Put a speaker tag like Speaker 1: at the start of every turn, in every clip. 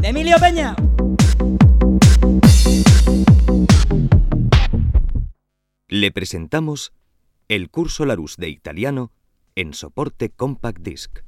Speaker 1: de Emilio Peña.
Speaker 2: Le presentamos el curso Larus de italiano en soporte Compact Disc.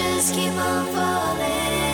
Speaker 3: just keep on falling.